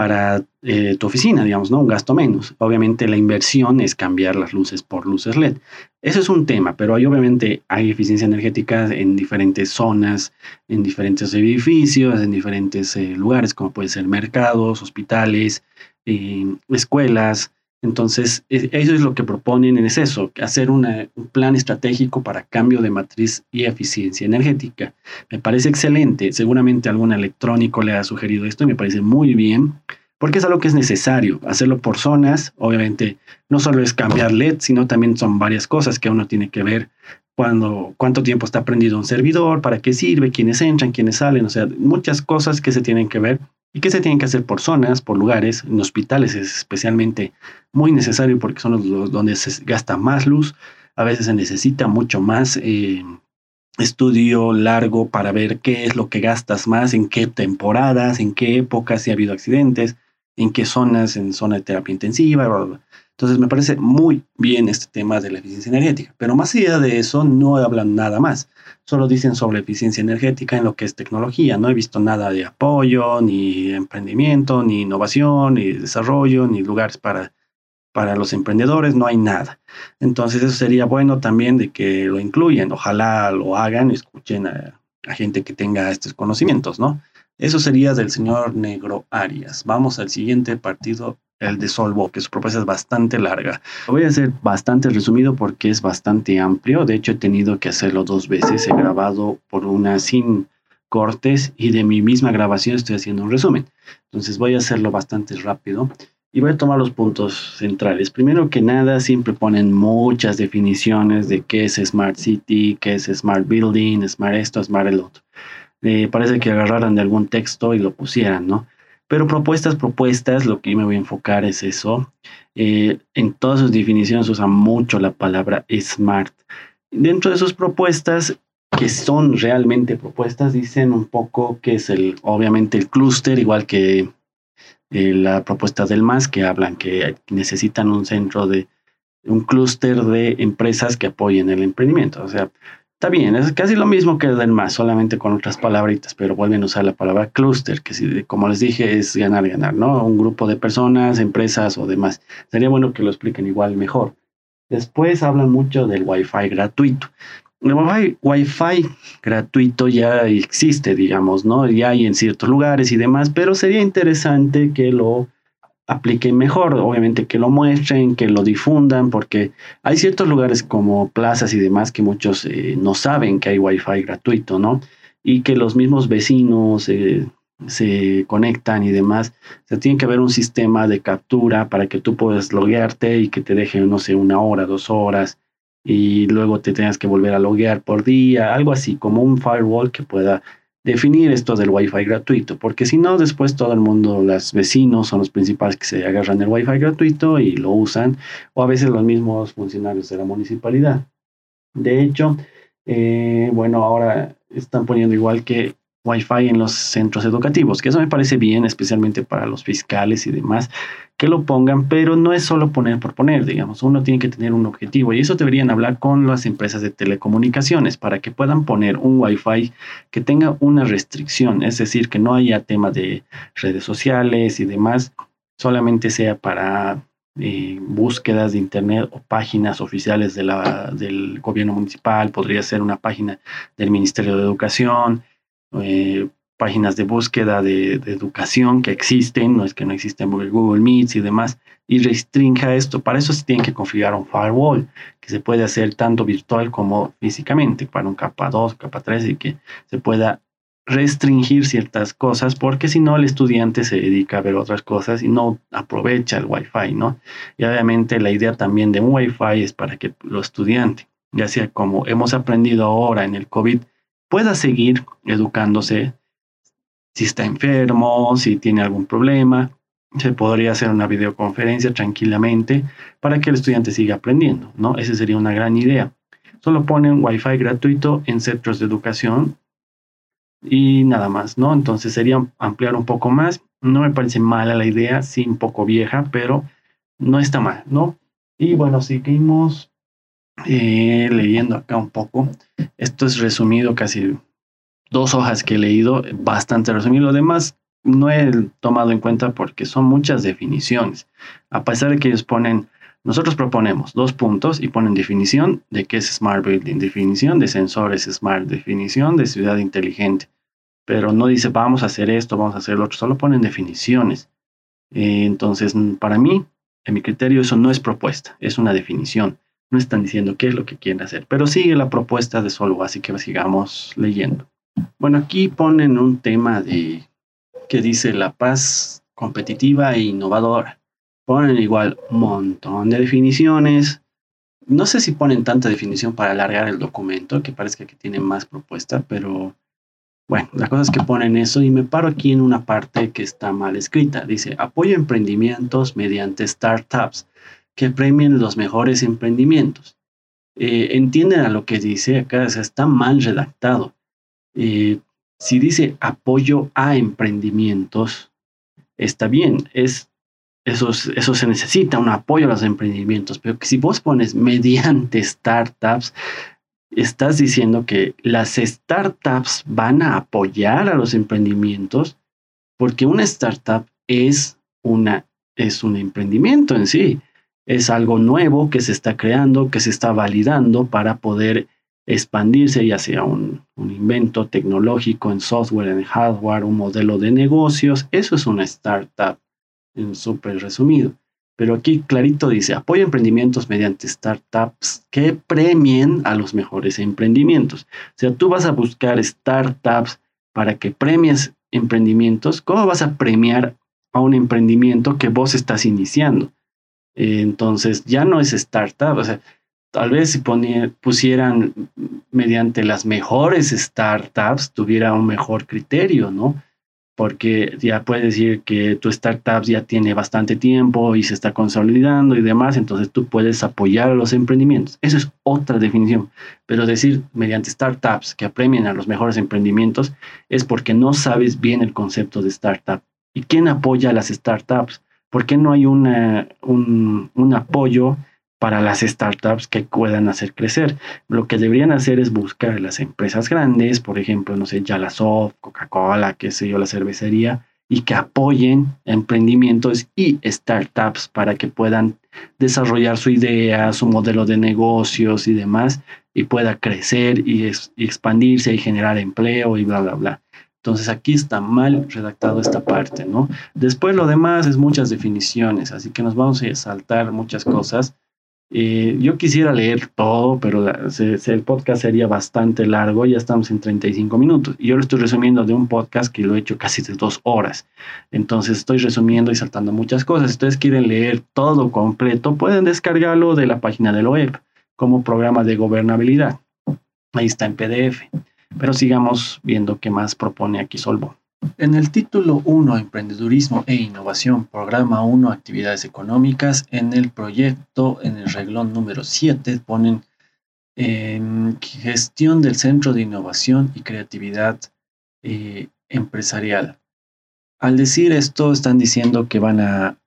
para eh, tu oficina, digamos, ¿no? Un gasto menos. Obviamente la inversión es cambiar las luces por luces LED. Eso es un tema, pero hay obviamente hay eficiencia energética en diferentes zonas, en diferentes edificios, en diferentes eh, lugares, como pueden ser mercados, hospitales, eh, escuelas. Entonces, eso es lo que proponen en eso, hacer un plan estratégico para cambio de matriz y eficiencia energética. Me parece excelente, seguramente algún electrónico le ha sugerido esto y me parece muy bien, porque es algo que es necesario, hacerlo por zonas, obviamente no solo es cambiar LED, sino también son varias cosas que uno tiene que ver cuando, cuánto tiempo está prendido un servidor, para qué sirve, quiénes entran, quiénes salen, o sea, muchas cosas que se tienen que ver y que se tienen que hacer por zonas, por lugares, en hospitales es especialmente muy necesario porque son los, donde se gasta más luz, a veces se necesita mucho más eh, estudio largo para ver qué es lo que gastas más, en qué temporadas, en qué épocas, si ha habido accidentes, en qué zonas, en zona de terapia intensiva, entonces me parece muy bien este tema de la eficiencia energética, pero más allá de eso no hablan nada más. Solo dicen sobre eficiencia energética en lo que es tecnología. No he visto nada de apoyo, ni emprendimiento, ni innovación, ni desarrollo, ni lugares para, para los emprendedores. No hay nada. Entonces eso sería bueno también de que lo incluyan. Ojalá lo hagan, escuchen a, a gente que tenga estos conocimientos, ¿no? Eso sería del señor Negro Arias. Vamos al siguiente partido el de Solvo, que su propuesta es bastante larga. Lo voy a hacer bastante resumido porque es bastante amplio. De hecho, he tenido que hacerlo dos veces. He grabado por una sin cortes y de mi misma grabación estoy haciendo un resumen. Entonces voy a hacerlo bastante rápido y voy a tomar los puntos centrales. Primero que nada, siempre ponen muchas definiciones de qué es Smart City, qué es Smart Building, Smart esto, Smart el otro. Eh, parece que agarraran de algún texto y lo pusieran, ¿no? Pero propuestas, propuestas, lo que me voy a enfocar es eso. Eh, en todas sus definiciones usa mucho la palabra smart. Dentro de sus propuestas, que son realmente propuestas, dicen un poco que es el, obviamente el clúster, igual que eh, la propuesta del MAS, que hablan que necesitan un centro de, un clúster de empresas que apoyen el emprendimiento. O sea, Está bien, es casi lo mismo que el más, solamente con otras palabritas, pero vuelven a usar la palabra cluster, que como les dije es ganar, ganar, ¿no? Un grupo de personas, empresas o demás. Sería bueno que lo expliquen igual mejor. Después hablan mucho del Wi-Fi gratuito. El Wi-Fi, Wi-Fi gratuito ya existe, digamos, ¿no? Ya hay en ciertos lugares y demás, pero sería interesante que lo apliquen mejor, obviamente que lo muestren, que lo difundan, porque hay ciertos lugares como plazas y demás que muchos eh, no saben que hay wifi gratuito, ¿no? Y que los mismos vecinos eh, se conectan y demás. O sea, tiene que haber un sistema de captura para que tú puedas loguearte y que te deje, no sé, una hora, dos horas, y luego te tengas que volver a loguear por día, algo así, como un firewall que pueda definir esto del Wi-Fi gratuito, porque si no, después todo el mundo, los vecinos son los principales que se agarran el Wi-Fi gratuito y lo usan, o a veces los mismos funcionarios de la municipalidad. De hecho, eh, bueno, ahora están poniendo igual que Wi-Fi en los centros educativos, que eso me parece bien, especialmente para los fiscales y demás, que lo pongan, pero no es solo poner por poner, digamos, uno tiene que tener un objetivo y eso deberían hablar con las empresas de telecomunicaciones para que puedan poner un Wi-Fi que tenga una restricción, es decir, que no haya tema de redes sociales y demás, solamente sea para eh, búsquedas de Internet o páginas oficiales de la, del gobierno municipal, podría ser una página del Ministerio de Educación, eh, páginas de búsqueda de, educación que existen, no es que no existen Google Meets y demás, y restrinja esto. Para eso se tiene que configurar un firewall, que se puede hacer tanto virtual como físicamente, para un capa 2, capa 3, y que se pueda restringir ciertas cosas, porque si no el estudiante se dedica a ver otras cosas y no aprovecha el Wi-Fi, ¿no? Y obviamente la idea también de un Wi-Fi es para que los estudiantes, ya sea como hemos aprendido ahora en el COVID, pueda seguir educándose si está enfermo, si tiene algún problema. Se podría hacer una videoconferencia tranquilamente para que el estudiante siga aprendiendo, ¿no? Esa sería una gran idea. Solo ponen Wi-Fi gratuito en centros de educación y nada más, ¿no? Entonces sería ampliar un poco más. No me parece mala la idea, sí un poco vieja, pero no está mal, ¿no? Y bueno, seguimos leyendo acá un poco. Esto es resumido, casi dos hojas que he leído, bastante resumido. Lo demás no he tomado en cuenta porque son muchas definiciones. A pesar de que ellos ponen, nosotros proponemos dos puntos y ponen definición de qué es Smart Building, definición de sensores Smart, definición de ciudad inteligente. Pero no dice vamos a hacer esto, vamos a hacer lo otro, solo ponen definiciones. Eh, entonces, para mí, en mi criterio, eso no es propuesta, es una definición no están diciendo qué es lo que quieren hacer, pero sigue la propuesta de Solvo, así que sigamos leyendo. Bueno, aquí ponen un tema de que dice la paz competitiva e innovadora. Ponen igual un montón de definiciones. No sé si ponen tanta definición para alargar el documento, que parezca que tiene más propuesta, pero bueno, la cosa es que ponen eso y me paro aquí en una parte que está mal escrita. Dice, apoyo emprendimientos mediante startups que premien los mejores emprendimientos. Eh, entienden a lo que dice acá, está mal redactado. Eh, si dice apoyo a emprendimientos, está bien, es, eso, eso se necesita, un apoyo a los emprendimientos, pero si vos pones mediante startups, estás diciendo que las startups van a apoyar a los emprendimientos porque una startup es, una, es un emprendimiento en sí es algo nuevo que se está creando, que se está validando para poder expandirse, ya sea un, invento tecnológico en software, en hardware, un modelo de negocios. Eso es una startup, en súper resumido. Pero aquí clarito dice, apoya emprendimientos mediante startups que premien a los mejores emprendimientos. O sea, tú vas a buscar startups para que premies emprendimientos. ¿Cómo vas a premiar a un emprendimiento que vos estás iniciando? Entonces ya no es startup, o sea, tal vez si pusieran mediante las mejores startups tuviera un mejor criterio, ¿no? Porque ya puedes decir que tu startup ya tiene bastante tiempo y se está consolidando y demás, entonces tú puedes apoyar a los emprendimientos. Eso es otra definición. Pero decir mediante startups que apremien a los mejores emprendimientos es porque no sabes bien el concepto de startup. ¿Y quién apoya a las startups? ¿Por qué no hay una, un, un apoyo para las startups que puedan hacer crecer? Lo que deberían hacer es buscar las empresas grandes, por ejemplo, no sé, Yalasoft, Coca-Cola, qué sé yo, la cervecería, y que apoyen emprendimientos y startups para que puedan desarrollar su idea, su modelo de negocios y demás, y pueda crecer y, y expandirse y generar empleo y bla, bla, bla. Entonces aquí está mal redactado esta parte, ¿no? Después lo demás es muchas definiciones, así que nos vamos a saltar muchas cosas. Eh, yo quisiera leer todo, pero el podcast sería bastante largo, ya estamos en 35 minutos. Y yo lo estoy resumiendo de un podcast que lo he hecho casi de dos horas. Entonces estoy resumiendo y saltando muchas cosas. Si ustedes quieren leer todo completo, pueden descargarlo de la página de la web como programa de gobernabilidad. Ahí está en PDF. Pero sigamos viendo qué más propone aquí Solvo. En el título 1, Emprendedurismo e Innovación, programa 1, Actividades Económicas, en el proyecto, en el reglón número 7, ponen em, gestión del Centro de Innovación y Creatividad eh, empresarial. Al decir esto, están diciendo que van a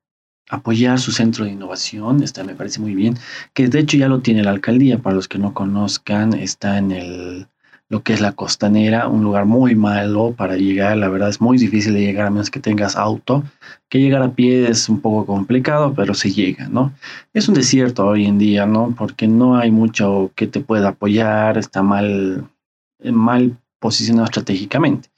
apoyar su centro de innovación, esta me parece muy bien, que de hecho ya lo tiene la alcaldía, para los que no conozcan, está en el lo que es la costanera, un lugar muy malo para llegar, la verdad es muy difícil de llegar a menos que tengas auto, que llegar a pie es un poco complicado, pero se llega, ¿no? Es un desierto hoy en día, ¿no? Porque no hay mucho que te pueda apoyar, está mal, mal posicionado estratégicamente.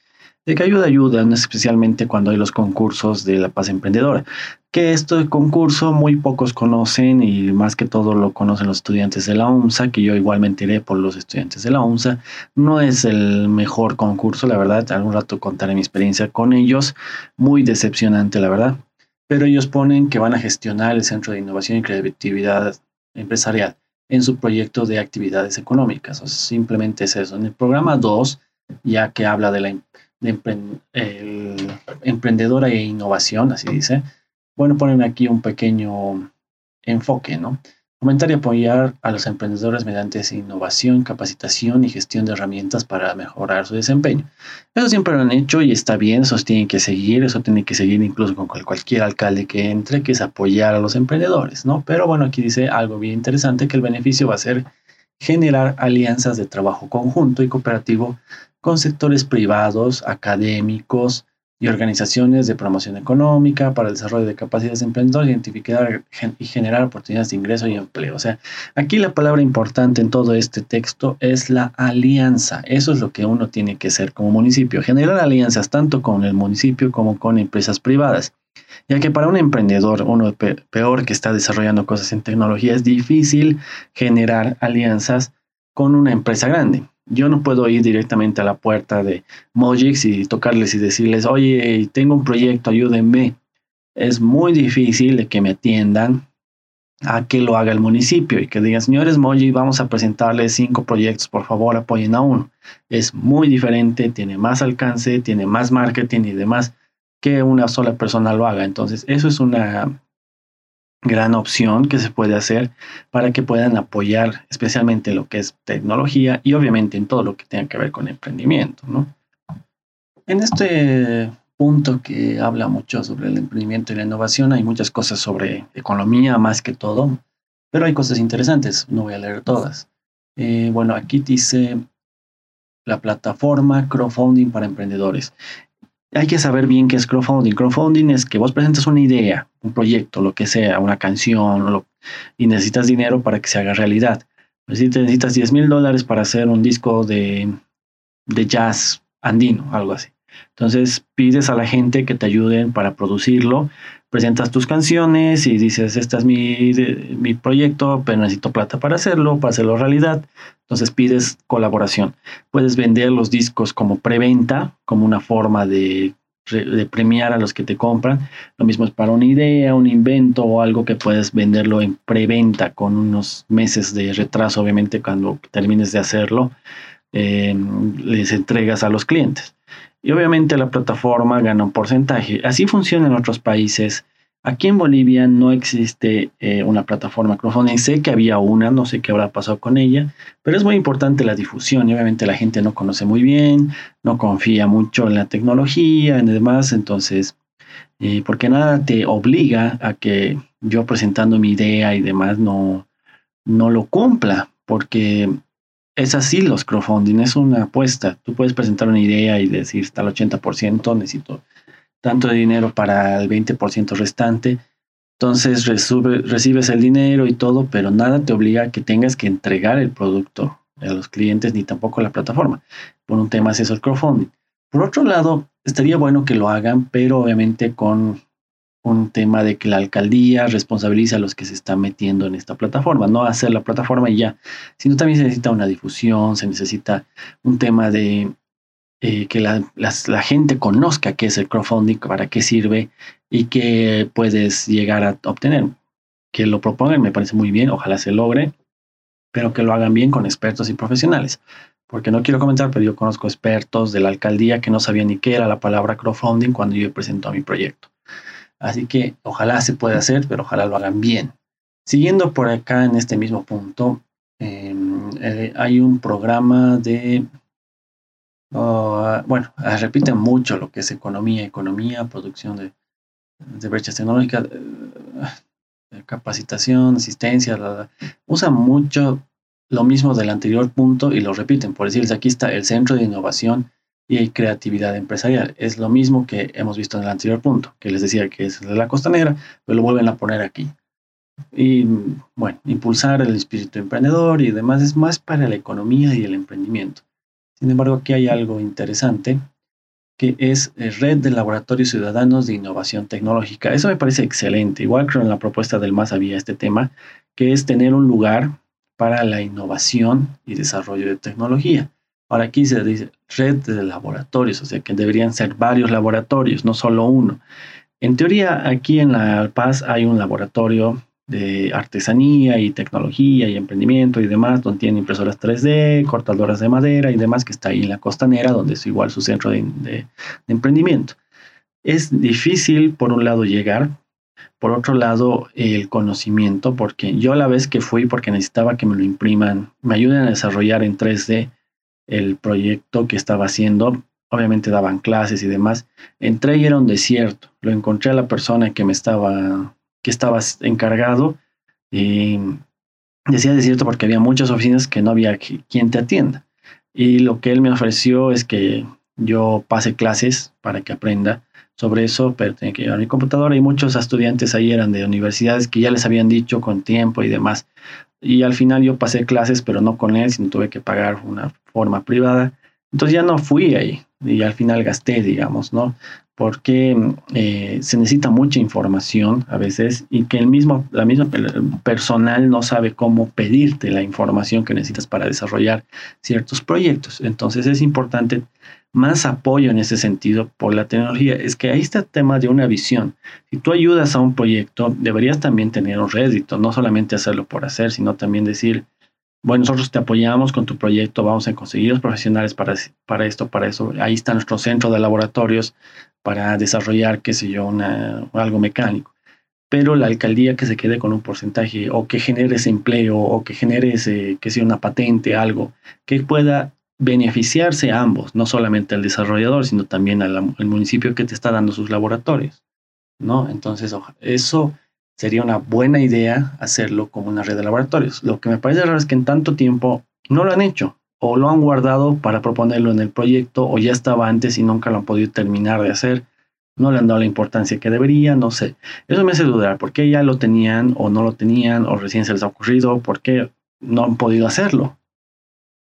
De que ayuda, ayuda, especialmente cuando hay los concursos de la paz emprendedora. Que este concurso muy pocos conocen y más que todo lo conocen los estudiantes de la UNSA, que yo igualmente iré por los estudiantes de la UNSA. No es el mejor concurso, la verdad. Algún rato contaré mi experiencia con ellos. Muy decepcionante, la verdad. Pero ellos ponen que van a gestionar el Centro de Innovación y Creatividad Empresarial en su proyecto de actividades económicas. Simplemente es eso. En el programa 2, ya que habla de la de emprendedora e innovación, así dice. Bueno, ponen aquí un pequeño enfoque, ¿no? Fomentar y apoyar a los emprendedores mediante innovación, capacitación y gestión de herramientas para mejorar su desempeño. Eso siempre lo han hecho y está bien, eso tiene que seguir, eso tiene que seguir incluso con cualquier alcalde que entre, que es apoyar a los emprendedores, ¿no? Pero bueno, aquí dice algo bien interesante, que el beneficio va a ser generar alianzas de trabajo conjunto y cooperativo con sectores privados, académicos y organizaciones de promoción económica para el desarrollo de capacidades de emprendedores, identificar y generar oportunidades de ingreso y empleo. O sea, aquí la palabra importante en todo este texto es la alianza. Eso es lo que uno tiene que hacer como municipio, generar alianzas tanto con el municipio como con empresas privadas. Ya que para un emprendedor, uno peor que está desarrollando cosas en tecnología, es difícil generar alianzas con una empresa grande. Yo no puedo ir directamente a la puerta de Mojix y tocarles y decirles, oye, tengo un proyecto, ayúdenme. Es muy difícil de que me atiendan a que lo haga el municipio y que digan, señores Mojix, vamos a presentarles cinco proyectos, por favor apoyen a uno. Es muy diferente, tiene más alcance, tiene más marketing y demás que una sola persona lo haga. Entonces, eso es una gran opción que se puede hacer para que puedan apoyar especialmente lo que es tecnología y obviamente en todo lo que tenga que ver con emprendimiento. ¿no? En este punto que habla mucho sobre el emprendimiento y la innovación, hay muchas cosas sobre economía más que todo, pero hay cosas interesantes, no voy a leer todas. Eh, bueno, aquí dice la plataforma crowdfunding para emprendedores hay que saber bien qué es crowdfunding. Crowdfunding es que vos presentas una idea, un proyecto, lo que sea, una canción, y necesitas dinero para que se haga realidad. Si necesitas 10 mil dólares para hacer un disco de, de jazz andino, algo así. Entonces pides a la gente que te ayuden para producirlo, presentas tus canciones y dices, este es mi, mi proyecto, pero necesito plata para hacerlo, para hacerlo realidad. Entonces pides colaboración. Puedes vender los discos como preventa, como una forma de, premiar a los que te compran. Lo mismo es para una idea, un invento o algo que puedes venderlo en preventa con unos meses de retraso, obviamente cuando termines de hacerlo, eh, les entregas a los clientes y obviamente la plataforma gana un porcentaje. Así funciona en otros países. Aquí en Bolivia no existe eh, una plataforma crowdfunding. Sé que había una, no sé qué habrá pasado con ella, pero es muy importante la difusión y obviamente la gente no conoce muy bien, no confía mucho en la tecnología y demás, entonces, eh, porque nada te obliga a que yo presentando mi idea y demás no, no lo cumpla, porque es así los crowdfunding, es una apuesta. Tú puedes presentar una idea y decir, está al 80%, necesito tanto de dinero para el 20% restante. Entonces recibes el dinero y todo, pero nada te obliga a que tengas que entregar el producto a los clientes ni tampoco a la plataforma. Por un tema es eso el crowdfunding. Por otro lado, estaría bueno que lo hagan, pero obviamente con un tema de que la alcaldía responsabiliza a los que se están metiendo en esta plataforma, no hacer la plataforma y ya, sino también se necesita una difusión, se necesita un tema de eh, que la, gente conozca qué es el crowdfunding, para qué sirve y qué puedes llegar a obtener. Que lo propongan me parece muy bien, ojalá se logre, pero que lo hagan bien con expertos y profesionales. Porque no quiero comentar, pero yo conozco expertos de la alcaldía que no sabían ni qué era la palabra crowdfunding cuando yo presentó mi proyecto. Así que ojalá se pueda hacer, pero ojalá lo hagan bien. Siguiendo por acá en este mismo punto, em, eh, hay un programa de... ah, bueno, ah, repiten mucho lo que es economía, economía, producción de, de brechas tecnológicas, eh, capacitación, asistencia, usan mucho lo mismo del anterior punto y lo repiten. Por decirles, aquí está el centro de innovación y creatividad empresarial. Es lo mismo que hemos visto en el anterior punto, que les decía que es de la costanera, pero lo vuelven a poner aquí. Y bueno, impulsar el espíritu emprendedor y demás es más para la economía y el emprendimiento. Sin embargo, aquí hay algo interesante que es eh, Red de Laboratorios Ciudadanos de Innovación Tecnológica. Eso me parece excelente. Igual creo en la propuesta del MAS había este tema, que es tener un lugar para la innovación y desarrollo de tecnología. Ahora aquí se dice red de laboratorios, o sea que deberían ser varios laboratorios, no solo uno. En teoría, aquí en La Paz hay un laboratorio de artesanía y tecnología y emprendimiento y demás, donde tienen impresoras 3D, cortadoras de madera y demás, que está ahí en la costanera, donde es igual su centro de, emprendimiento. Es difícil, por un lado, llegar, por otro lado, el conocimiento, porque yo la vez que fui, porque necesitaba que me lo impriman, me ayuden a desarrollar en 3D el proyecto que estaba haciendo, obviamente daban clases y demás, entré y era un desierto, lo encontré a la persona que me estaba que estabas encargado. Y decía de cierto porque había muchas oficinas que no había quien te atienda. Y lo que él me ofreció es que yo pase clases para que aprenda sobre eso, pero tenía que llevar mi computadora y muchos estudiantes ahí eran de universidades que ya les habían dicho con tiempo y demás. Y al final yo pasé clases, pero no con él, sino tuve que pagar una forma privada. Entonces ya no fui ahí y al final gasté, digamos, ¿no? porque eh, se necesita mucha información a veces y que el mismo, la misma personal no sabe cómo pedirte la información que necesitas para desarrollar ciertos proyectos. Entonces es importante más apoyo en ese sentido por la tecnología. Es que ahí está el tema de una visión. Si tú ayudas a un proyecto, deberías también tener un rédito, no solamente hacerlo por hacer, sino también decir, bueno, nosotros te apoyamos con tu proyecto, vamos a conseguir los profesionales para, para esto, para eso. Ahí está nuestro centro de laboratorios para desarrollar, qué sé yo, una, algo mecánico. Pero la alcaldía que se quede con un porcentaje o que genere ese empleo o que genere ese, que sea una patente, algo que pueda beneficiarse a ambos, no solamente al desarrollador, sino también al, municipio que te está dando sus laboratorios. ¿no? Entonces, eso sería una buena idea hacerlo como una red de laboratorios. Lo que me parece raro es que en tanto tiempo no lo han hecho o lo han guardado para proponerlo en el proyecto o ya estaba antes y nunca lo han podido terminar de hacer. No le han dado la importancia que debería, no sé. Eso me hace dudar, ¿por qué ya lo tenían o no lo tenían o recién se les ha ocurrido? ¿Por qué no han podido hacerlo?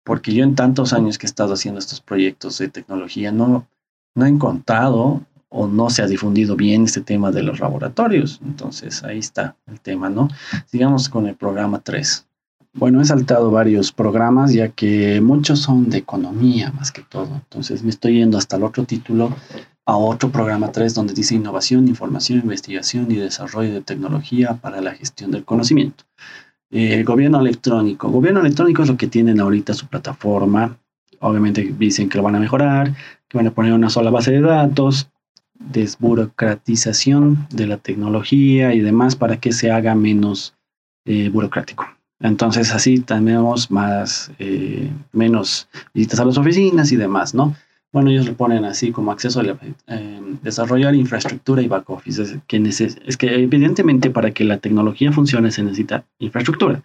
Porque yo en tantos años que he estado haciendo estos proyectos de tecnología no, no he encontrado o no se ha difundido bien este tema de los laboratorios. Entonces ahí está el tema, ¿no? Sigamos con el programa 3. Bueno, he saltado varios programas ya que muchos son de economía más que todo. Entonces me estoy yendo hasta el otro título, a otro programa 3 donde dice innovación, información, investigación y desarrollo de tecnología para la gestión del conocimiento. El gobierno electrónico. Gobierno electrónico es lo que tienen ahorita su plataforma. Obviamente dicen que lo van a mejorar, que van a poner una sola base de datos, desburocratización de la tecnología y demás para que se haga menos eh, burocrático. Entonces así tenemos más, eh, menos visitas a las oficinas y demás, ¿no? Bueno, ellos lo ponen así como acceso a eh, desarrollar infraestructura y back office. Es que, es que evidentemente para que la tecnología funcione se necesita infraestructura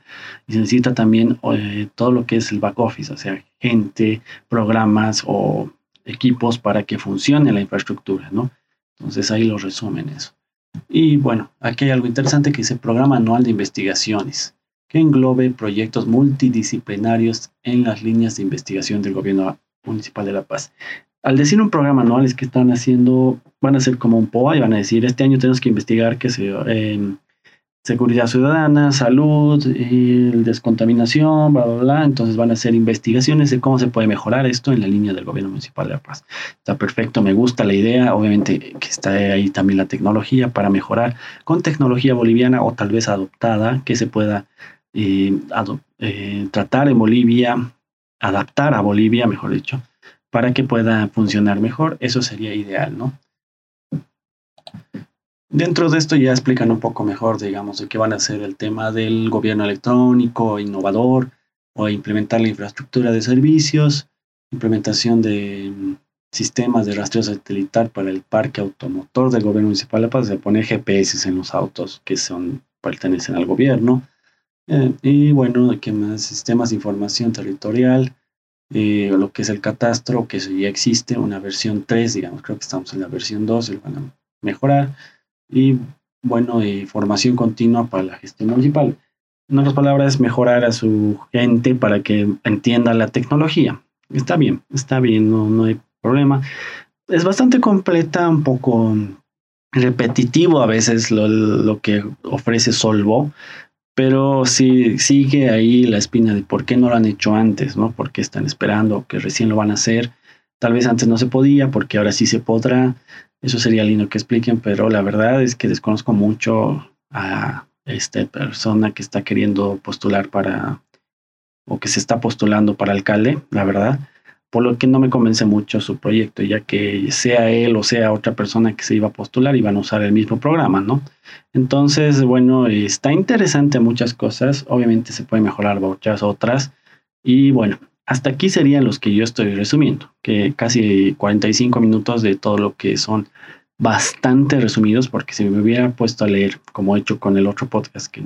y se necesita también todo lo que es el back office, o sea, gente, programas o equipos para que funcione la infraestructura, ¿no? Entonces ahí lo resumen eso. Y bueno, aquí hay algo interesante que dice Programa Anual de Investigaciones, que englobe proyectos multidisciplinarios en las líneas de investigación del Gobierno Municipal de La Paz. Al decir un programa anual es que están haciendo, van a ser como un POA y van a decir, este año tenemos que investigar, sé yo, seguridad ciudadana, salud, descontaminación, bla, bla, bla. Entonces van a hacer investigaciones de cómo se puede mejorar esto en la línea del gobierno municipal de La Paz. Está perfecto, me gusta la idea. Obviamente que está ahí también la tecnología para mejorar con tecnología boliviana o tal vez adoptada que se pueda eh, eh, tratar en Bolivia, adaptar a Bolivia, mejor dicho, para que pueda funcionar mejor. Eso sería ideal, ¿no? Dentro de esto ya explican un poco mejor, digamos, de qué van a ser el tema del gobierno electrónico, innovador, o implementar la infraestructura de servicios, implementación de sistemas de rastreo satelital para el parque automotor del gobierno municipal de Paz, se pone GPS en los autos que son, pertenecen al gobierno. Eh, y bueno, ¿qué más? Sistemas de información territorial, eh, lo que es el catastro, que ya existe, una versión 3, digamos, creo que estamos en la versión 2, y van a mejorar. Y bueno, y formación continua para la gestión municipal. En otras palabras, mejorar a su gente para que entienda la tecnología. Está bien, está bien, no, no hay problema. Es bastante completa, un poco repetitivo a veces lo, lo que ofrece Solvo, pero sí sigue ahí la espina de por qué no lo han hecho antes, ¿no? ¿Por qué están esperando que recién lo van a hacer? Tal vez antes no se podía, porque ahora sí se podrá. Eso sería lindo que expliquen, pero la verdad es que desconozco mucho a esta persona que está queriendo postular para, o que se está postulando para alcalde, la verdad por lo que no me convence mucho su proyecto, ya que sea él o sea otra persona que se iba a postular, iban a usar el mismo programa, ¿no? Entonces, bueno, está interesante muchas cosas, obviamente se puede mejorar muchas otras, y bueno, hasta aquí serían los que yo estoy resumiendo, que casi 45 minutos de todo lo que son bastante resumidos, porque si me hubiera puesto a leer, como he hecho con el otro podcast que,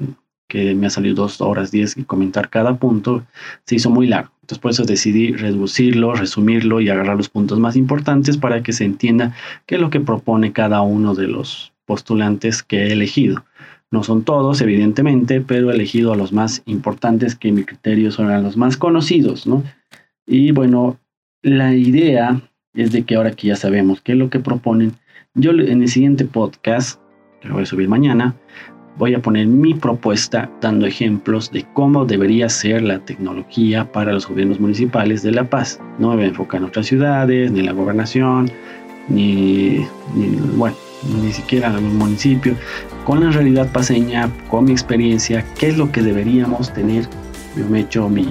que me ha salido dos horas diez y comentar cada punto, se hizo muy largo. Entonces por eso decidí reducirlo, resumirlo y agarrar los puntos más importantes para que se entienda qué es lo que propone cada uno de los postulantes que he elegido. No son todos, evidentemente, pero he elegido a los más importantes que mi criterio son los más conocidos, ¿no? Y bueno, la idea es de que ahora que ya sabemos qué es lo que proponen, yo en el siguiente podcast, que lo voy a subir mañana, voy a poner mi propuesta dando ejemplos de cómo debería ser la tecnología para los gobiernos municipales de La Paz. No me voy a enfocar en otras ciudades, ni la gobernación, ni, bueno, ni siquiera en el municipio. Con la realidad paseña, con mi experiencia, qué es lo que deberíamos tener. Yo me he hecho mi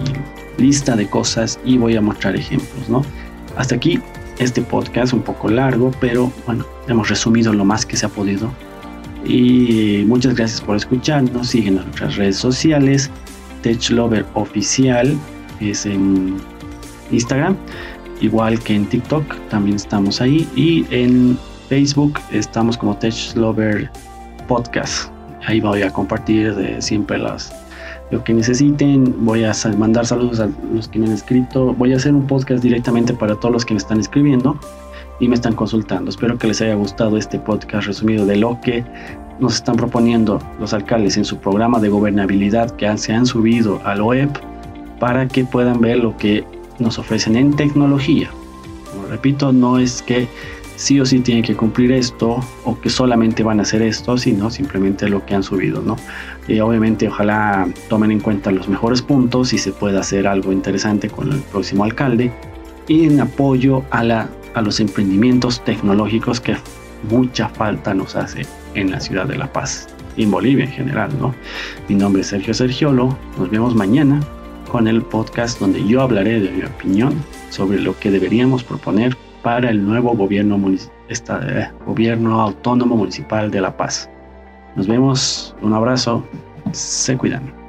lista de cosas y voy a mostrar ejemplos, ¿no? Hasta aquí este podcast un poco largo, pero bueno, hemos resumido lo más que se ha podido y muchas gracias por escucharnos. Siguen en nuestras redes sociales. TechLover Oficial es en Instagram, igual que en TikTok, también estamos ahí. Y en Facebook estamos como TechLover Podcast. Ahí voy a compartir siempre las, lo que necesiten. Voy a mandar saludos a los que me han escrito. Voy a hacer un podcast directamente para todos los que me están escribiendo y me están consultando. Espero que les haya gustado este podcast resumido de lo que nos están proponiendo los alcaldes en su programa de gobernabilidad que se han subido al web para que puedan ver lo que nos ofrecen en tecnología. Como repito, no es que sí o sí tienen que cumplir esto o que solamente van a hacer esto, sino simplemente lo que han subido, ¿no? Y obviamente ojalá tomen en cuenta los mejores puntos y se pueda hacer algo interesante con el próximo alcalde y en apoyo a la a los emprendimientos tecnológicos que mucha falta nos hace en la ciudad de La Paz y en Bolivia en general, ¿no? Mi nombre es Sergio Sergiolo, nos vemos mañana con el podcast donde yo hablaré de mi opinión sobre lo que deberíamos proponer para el nuevo gobierno, eh, gobierno autónomo municipal de La Paz. Nos vemos, un abrazo, se cuidan.